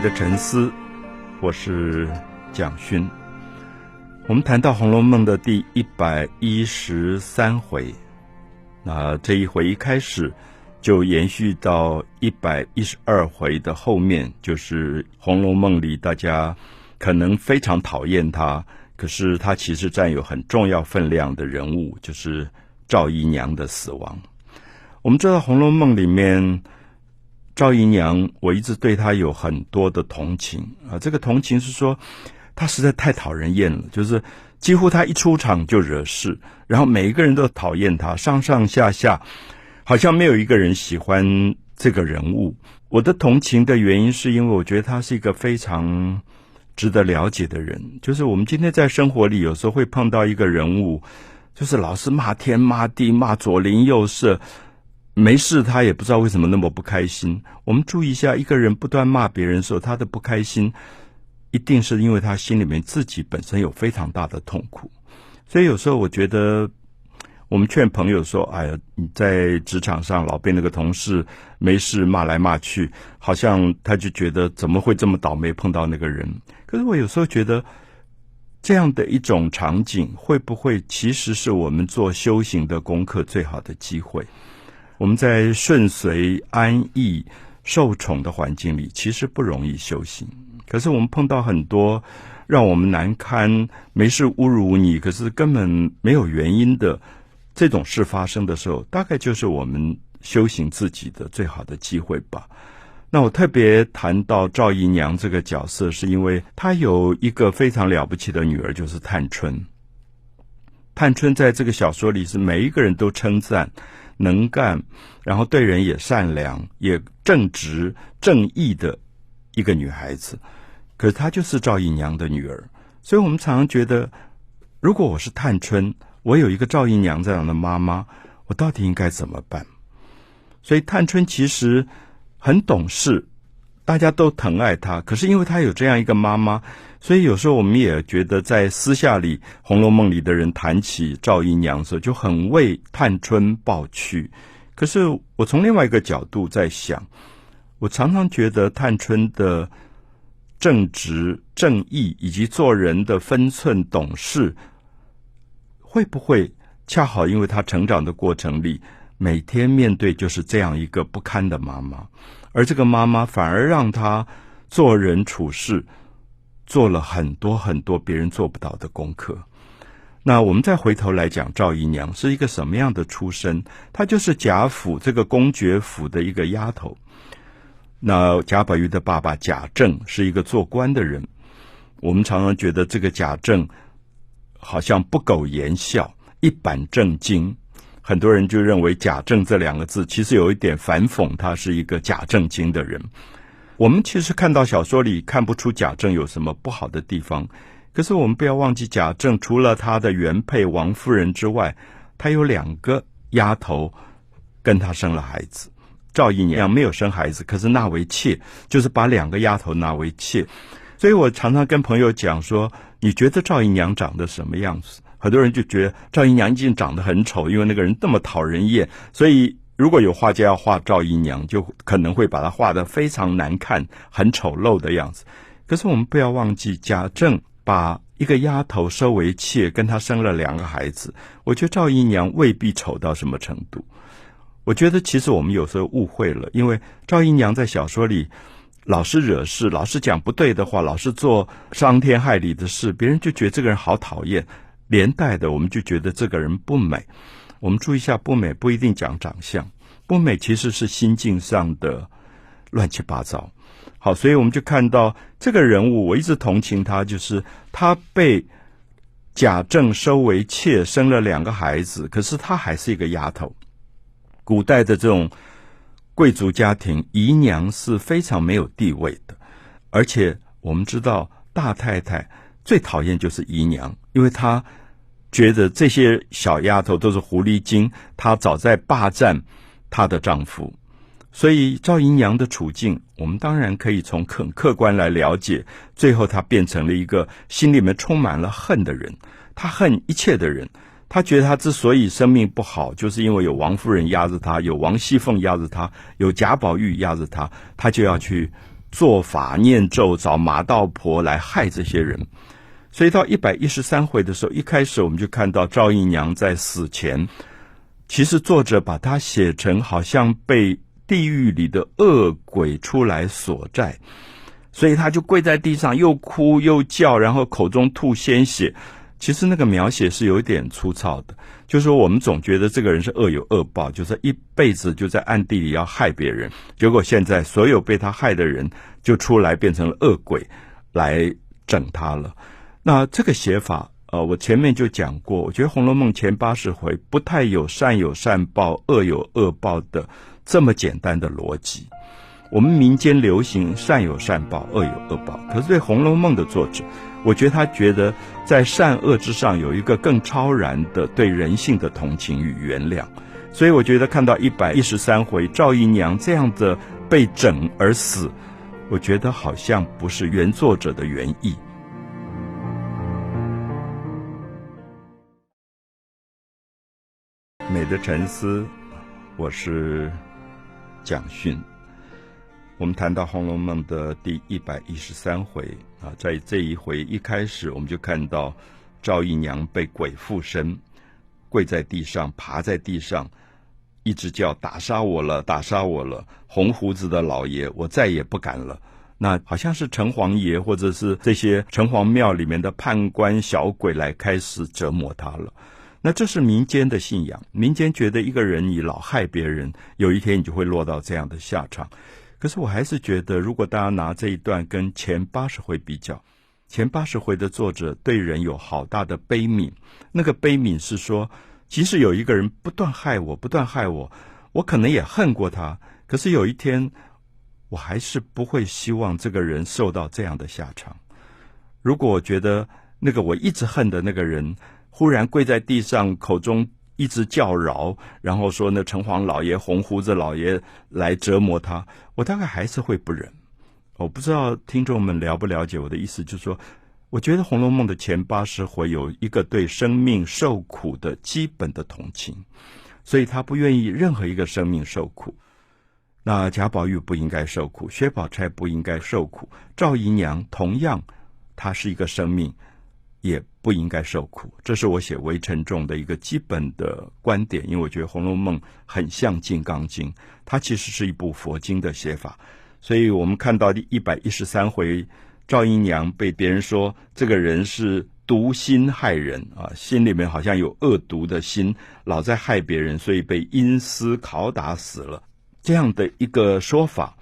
的沉思，我是蒋勋。我们谈到《红楼梦》的第一百一十三回，那这一回一开始就延续到一百一十二回的后面，就是《红楼梦》里大家可能非常讨厌他，可是他其实占有很重要分量的人物，就是赵姨娘的死亡。我们知道《红楼梦》里面。赵姨娘，我一直对她有很多的同情啊。这个同情是说，她实在太讨人厌了，就是几乎她一出场就惹事，然后每一个人都讨厌她，上上下下好像没有一个人喜欢这个人物。我的同情的原因是因为我觉得她是一个非常值得了解的人。就是我们今天在生活里有时候会碰到一个人物，就是老是骂天骂地，骂左邻右舍。没事，他也不知道为什么那么不开心。我们注意一下，一个人不断骂别人的时候，他的不开心，一定是因为他心里面自己本身有非常大的痛苦。所以有时候我觉得，我们劝朋友说：“哎呀，你在职场上老被那个同事没事骂来骂去，好像他就觉得怎么会这么倒霉碰到那个人。”可是我有时候觉得，这样的一种场景，会不会其实是我们做修行的功课最好的机会？我们在顺遂、安逸、受宠的环境里，其实不容易修行。可是我们碰到很多让我们难堪、没事侮辱你，可是根本没有原因的这种事发生的时候，大概就是我们修行自己的最好的机会吧。那我特别谈到赵姨娘这个角色，是因为她有一个非常了不起的女儿，就是探春。探春在这个小说里是每一个人都称赞。能干，然后对人也善良，也正直正义的一个女孩子，可是她就是赵姨娘的女儿，所以我们常常觉得，如果我是探春，我有一个赵姨娘这样的妈妈，我到底应该怎么办？所以探春其实很懂事。大家都疼爱她，可是因为她有这样一个妈妈，所以有时候我们也觉得，在私下里，《红楼梦》里的人谈起赵姨娘的时候，就很为探春抱屈。可是我从另外一个角度在想，我常常觉得探春的正直、正义以及做人的分寸、懂事，会不会恰好因为她成长的过程里，每天面对就是这样一个不堪的妈妈？而这个妈妈反而让她做人处事做了很多很多别人做不到的功课。那我们再回头来讲，赵姨娘是一个什么样的出身？她就是贾府这个公爵府的一个丫头。那贾宝玉的爸爸贾政是一个做官的人。我们常常觉得这个贾政好像不苟言笑，一板正经。很多人就认为“假正”这两个字其实有一点反讽，他是一个假正经的人。我们其实看到小说里看不出贾政有什么不好的地方，可是我们不要忘记，贾政除了他的原配王夫人之外，他有两个丫头跟他生了孩子。赵姨娘没有生孩子，可是纳为妾，就是把两个丫头纳为妾。所以我常常跟朋友讲说：“你觉得赵姨娘长得什么样子？”很多人就觉得赵姨娘一定长得很丑，因为那个人那么讨人厌。所以如果有画家要画赵姨娘，就可能会把她画的非常难看、很丑陋的样子。可是我们不要忘记，贾政把一个丫头收为妾，跟她生了两个孩子。我觉得赵姨娘未必丑到什么程度。我觉得其实我们有时候误会了，因为赵姨娘在小说里老是惹事，老是讲不对的话，老是做伤天害理的事，别人就觉得这个人好讨厌。连带的，我们就觉得这个人不美。我们注意一下，不美不一定讲长相，不美其实是心境上的乱七八糟。好，所以我们就看到这个人物，我一直同情他，就是他被贾政收为妾，生了两个孩子，可是他还是一个丫头。古代的这种贵族家庭，姨娘是非常没有地位的，而且我们知道，大太太最讨厌就是姨娘，因为她。觉得这些小丫头都是狐狸精，她早在霸占她的丈夫，所以赵姨娘的处境，我们当然可以从很客观来了解。最后，她变成了一个心里面充满了恨的人，她恨一切的人。她觉得她之所以生命不好，就是因为有王夫人压着她，有王熙凤压着她，有贾宝玉压着她，她就要去做法念咒找麻道婆来害这些人。所以到一百一十三回的时候，一开始我们就看到赵姨娘在死前，其实作者把她写成好像被地狱里的恶鬼出来所在，所以她就跪在地上，又哭又叫，然后口中吐鲜血。其实那个描写是有点粗糙的，就是说我们总觉得这个人是恶有恶报，就是一辈子就在暗地里要害别人，结果现在所有被他害的人就出来变成了恶鬼来整他了。那这个写法，呃，我前面就讲过，我觉得《红楼梦》前八十回不太有善有善报、恶有恶报的这么简单的逻辑。我们民间流行善有善报、恶有恶报，可是对《红楼梦》的作者，我觉得他觉得在善恶之上有一个更超然的对人性的同情与原谅。所以我觉得看到一百一十三回赵姨娘这样的被整而死，我觉得好像不是原作者的原意。美的沉思，我是蒋勋。我们谈到《红楼梦》的第一百一十三回啊，在这一回一开始，我们就看到赵姨娘被鬼附身，跪在地上，爬在地上，一直叫打杀我了，打杀我了！红胡子的老爷，我再也不敢了。那好像是城隍爷，或者是这些城隍庙里面的判官小鬼来开始折磨他了。那这是民间的信仰，民间觉得一个人你老害别人，有一天你就会落到这样的下场。可是我还是觉得，如果大家拿这一段跟前八十回比较，前八十回的作者对人有好大的悲悯，那个悲悯是说，即使有一个人不断害我，不断害我，我可能也恨过他，可是有一天，我还是不会希望这个人受到这样的下场。如果我觉得那个我一直恨的那个人，忽然跪在地上，口中一直叫饶，然后说：“那城隍老爷、红胡子老爷来折磨他。”我大概还是会不忍。我不知道听众们了不了解我的意思，就是说，我觉得《红楼梦》的前八十回有一个对生命受苦的基本的同情，所以他不愿意任何一个生命受苦。那贾宝玉不应该受苦，薛宝钗不应该受苦，赵姨娘同样，她是一个生命。也不应该受苦，这是我写《围城》中》的一个基本的观点。因为我觉得《红楼梦》很像《金刚经》，它其实是一部佛经的写法。所以我们看到第一百一十三回，赵姨娘被别人说这个人是毒心害人啊，心里面好像有恶毒的心，老在害别人，所以被阴司拷打死了。这样的一个说法，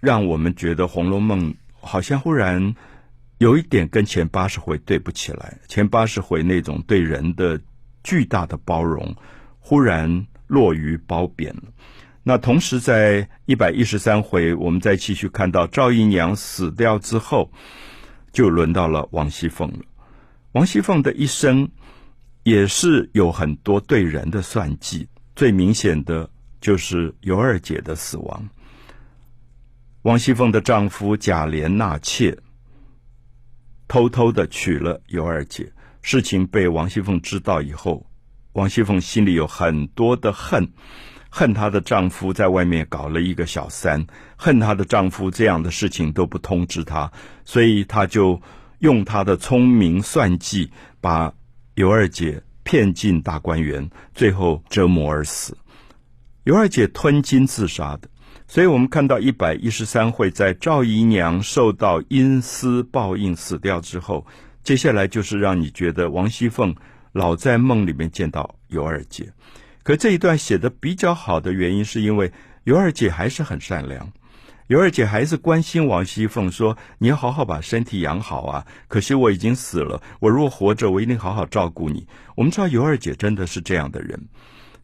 让我们觉得《红楼梦》好像忽然。有一点跟前八十回对不起来，前八十回那种对人的巨大的包容，忽然落于褒贬了。那同时在一百一十三回，我们再继续看到赵姨娘死掉之后，就轮到了王熙凤了。王熙凤的一生也是有很多对人的算计，最明显的就是尤二姐的死亡。王熙凤的丈夫贾琏纳妾。偷偷的娶了尤二姐，事情被王熙凤知道以后，王熙凤心里有很多的恨，恨她的丈夫在外面搞了一个小三，恨她的丈夫这样的事情都不通知她，所以她就用她的聪明算计，把尤二姐骗进大观园，最后折磨而死。尤二姐吞金自杀的。所以我们看到一百一十三回，在赵姨娘受到阴司报应死掉之后，接下来就是让你觉得王熙凤老在梦里面见到尤二姐。可这一段写的比较好的原因，是因为尤二姐还是很善良，尤二姐还是关心王熙凤，说你要好好把身体养好啊。可惜我已经死了，我如果活着，我一定好好照顾你。我们知道尤二姐真的是这样的人。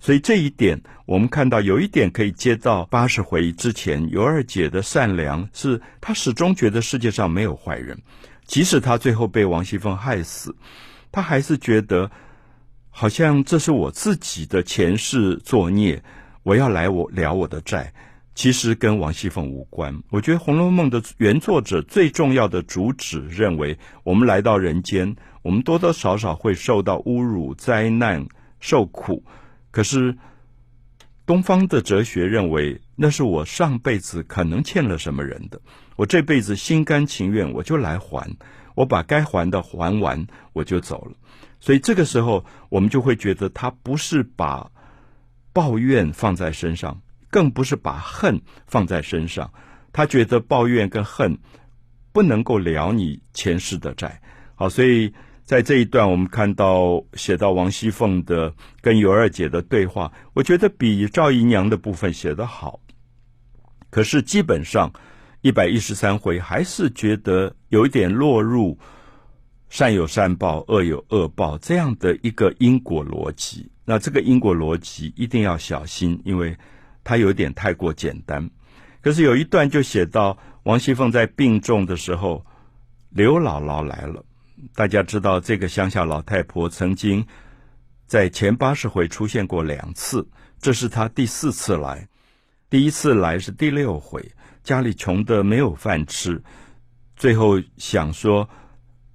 所以这一点，我们看到有一点可以接到八十回之前，尤二姐的善良是她始终觉得世界上没有坏人，即使她最后被王熙凤害死，她还是觉得好像这是我自己的前世作孽，我要来我了我的债，其实跟王熙凤无关。我觉得《红楼梦》的原作者最重要的主旨认为，我们来到人间，我们多多少少会受到侮辱、灾难、受苦。可是，东方的哲学认为，那是我上辈子可能欠了什么人的，我这辈子心甘情愿，我就来还，我把该还的还完，我就走了。所以这个时候，我们就会觉得他不是把抱怨放在身上，更不是把恨放在身上。他觉得抱怨跟恨不能够了你前世的债。好，所以。在这一段，我们看到写到王熙凤的跟尤二姐的对话，我觉得比赵姨娘的部分写得好。可是基本上一百一十三回还是觉得有一点落入善有善报、恶有恶报这样的一个因果逻辑。那这个因果逻辑一定要小心，因为它有点太过简单。可是有一段就写到王熙凤在病重的时候，刘姥姥来了。大家知道，这个乡下老太婆曾经在前八十回出现过两次，这是她第四次来。第一次来是第六回，家里穷的没有饭吃，最后想说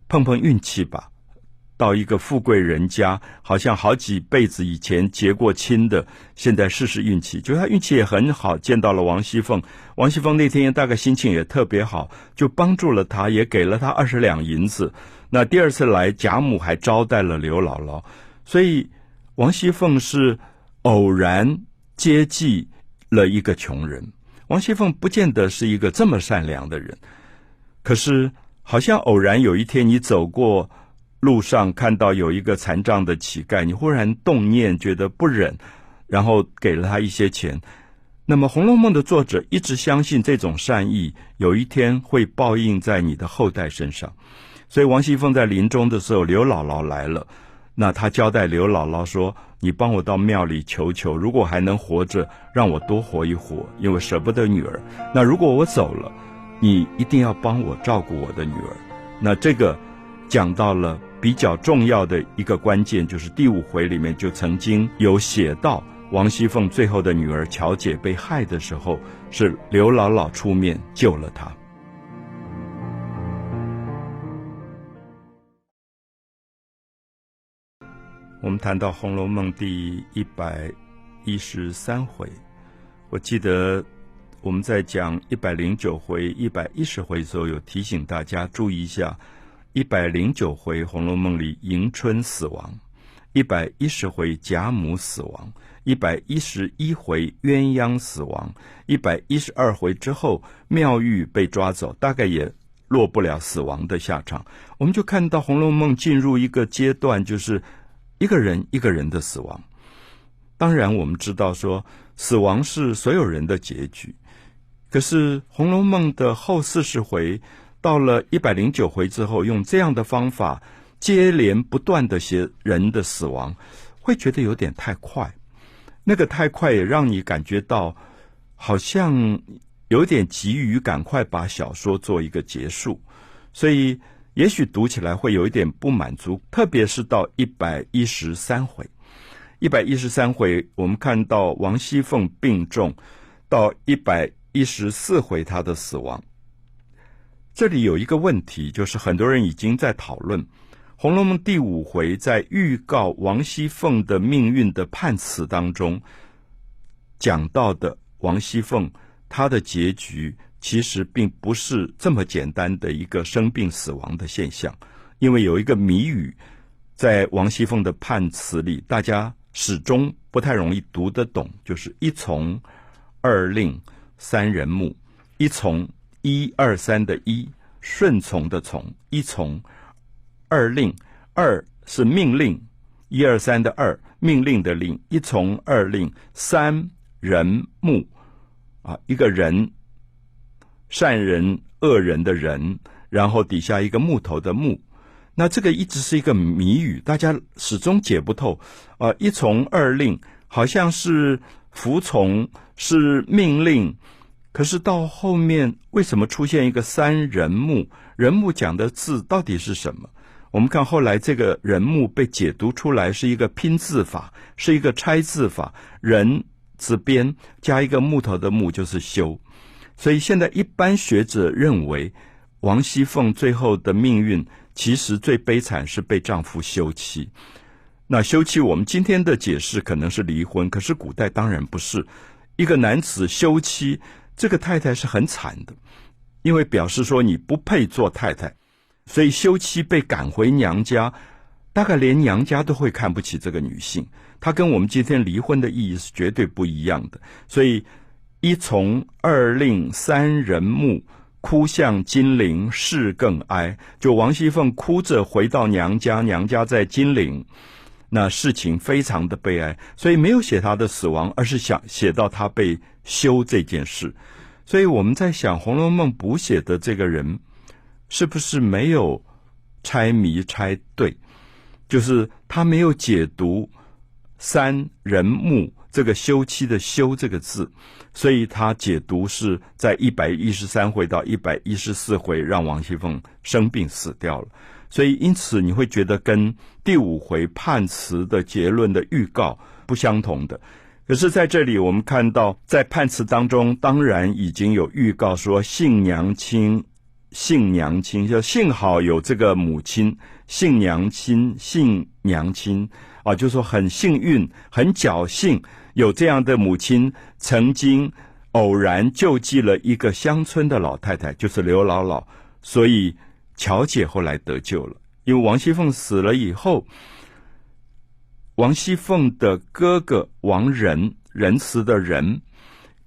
碰碰运气吧。到一个富贵人家，好像好几辈子以前结过亲的，现在试试运气。就她运气也很好，见到了王熙凤。王熙凤那天大概心情也特别好，就帮助了她，也给了她二十两银子。那第二次来，贾母还招待了刘姥姥。所以王熙凤是偶然接济了一个穷人。王熙凤不见得是一个这么善良的人，可是好像偶然有一天你走过。路上看到有一个残障的乞丐，你忽然动念，觉得不忍，然后给了他一些钱。那么《红楼梦》的作者一直相信这种善意有一天会报应在你的后代身上。所以王熙凤在临终的时候，刘姥姥来了，那她交代刘姥姥说：“你帮我到庙里求求，如果还能活着，让我多活一活，因为舍不得女儿。那如果我走了，你一定要帮我照顾我的女儿。”那这个讲到了。比较重要的一个关键，就是第五回里面就曾经有写到王熙凤最后的女儿乔姐被害的时候，是刘姥姥出面救了她。我们谈到《红楼梦》第一百一十三回，我记得我们在讲一百零九回、一百一十回的时候，有提醒大家注意一下。一百零九回《红楼梦》里，迎春死亡；一百一十回贾母死亡；一百一十一回鸳鸯死亡；一百一十二回之后，妙玉被抓走，大概也落不了死亡的下场。我们就看到《红楼梦》进入一个阶段，就是一个人一个人的死亡。当然，我们知道说死亡是所有人的结局，可是《红楼梦》的后四十回。到了一百零九回之后，用这样的方法接连不断的写人的死亡，会觉得有点太快。那个太快也让你感觉到好像有点急于赶快把小说做一个结束，所以也许读起来会有一点不满足。特别是到一百一十三回，一百一十三回我们看到王熙凤病重，到一百一十四回她的死亡。这里有一个问题，就是很多人已经在讨论《红楼梦》第五回在预告王熙凤的命运的判词当中讲到的王熙凤，她的结局其实并不是这么简单的一个生病死亡的现象，因为有一个谜语在王熙凤的判词里，大家始终不太容易读得懂，就是一从二令三人木，一从。一二三的一顺从的从一从二令二是命令一二三的二命令的令一从二令三人木啊一个人善人恶人的人然后底下一个木头的木那这个一直是一个谜语大家始终解不透啊一从二令好像是服从是命令。可是到后面，为什么出现一个三人木？人木讲的字到底是什么？我们看后来这个人木被解读出来是一个拼字法，是一个拆字法。人字边加一个木头的木就是修。所以现在一般学者认为，王熙凤最后的命运其实最悲惨是被丈夫休妻。那休妻，我们今天的解释可能是离婚，可是古代当然不是。一个男子休妻，这个太太是很惨的，因为表示说你不配做太太，所以休妻被赶回娘家，大概连娘家都会看不起这个女性。她跟我们今天离婚的意义是绝对不一样的。所以一从二令三人木。哭向金陵事更哀，就王熙凤哭着回到娘家，娘家在金陵，那事情非常的悲哀，所以没有写她的死亡，而是想写到她被休这件事。所以我们在想，《红楼梦》补写的这个人是不是没有猜谜猜对？就是他没有解读三人木这个休妻的休这个字。所以他解读是在一百一十三回到一百一十四回，让王熙凤生病死掉了。所以因此你会觉得跟第五回判词的结论的预告不相同的。可是在这里我们看到，在判词当中，当然已经有预告说幸娘亲，幸娘亲，就幸好有这个母亲，幸娘亲，幸娘亲啊，就说很幸运，很侥幸。有这样的母亲，曾经偶然救济了一个乡村的老太太，就是刘姥姥，所以乔姐后来得救了。因为王熙凤死了以后，王熙凤的哥哥王仁，仁慈的仁，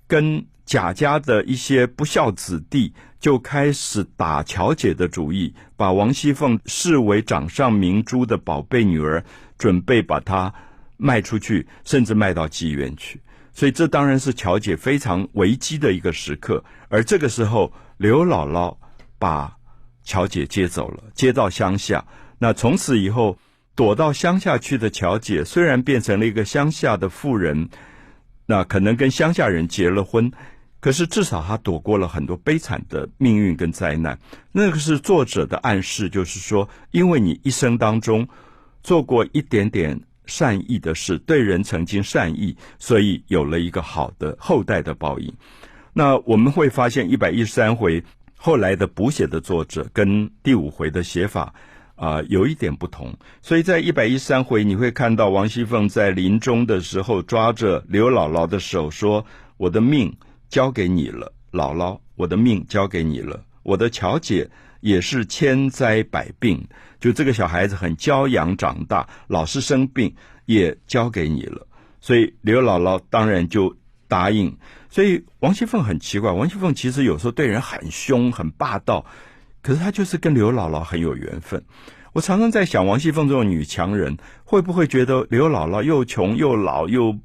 跟贾家的一些不孝子弟就开始打乔姐的主意，把王熙凤视为掌上明珠的宝贝女儿，准备把它。卖出去，甚至卖到妓院去，所以这当然是乔姐非常危机的一个时刻。而这个时候，刘姥姥把乔姐接走了，接到乡下。那从此以后，躲到乡下去的乔姐，虽然变成了一个乡下的妇人，那可能跟乡下人结了婚，可是至少她躲过了很多悲惨的命运跟灾难。那个是作者的暗示，就是说，因为你一生当中做过一点点。善意的事，对人曾经善意，所以有了一个好的后代的报应。那我们会发现一百一十三回后来的补写的作者跟第五回的写法啊有一点不同，所以在一百一十三回你会看到王熙凤在临终的时候抓着刘姥姥的手说：“我的命交给你了，姥姥，我的命交给你了，我的巧姐。”也是千灾百病，就这个小孩子很娇养长大，老是生病，也交给你了。所以刘姥姥当然就答应。所以王熙凤很奇怪，王熙凤其实有时候对人很凶、很霸道，可是她就是跟刘姥姥很有缘分。我常常在想，王熙凤这种女强人会不会觉得刘姥姥又穷又老又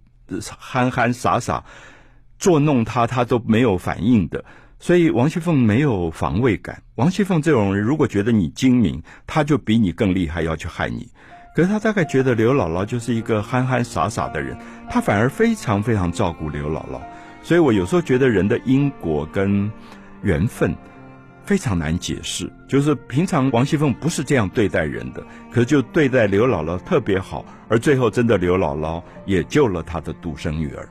憨憨傻傻，捉弄她她都没有反应的。所以王熙凤没有防卫感。王熙凤这种人，如果觉得你精明，他就比你更厉害，要去害你。可是他大概觉得刘姥姥就是一个憨憨傻傻的人，他反而非常非常照顾刘姥姥。所以我有时候觉得人的因果跟缘分非常难解释。就是平常王熙凤不是这样对待人的，可是就对待刘姥姥特别好，而最后真的刘姥姥也救了她的独生女儿。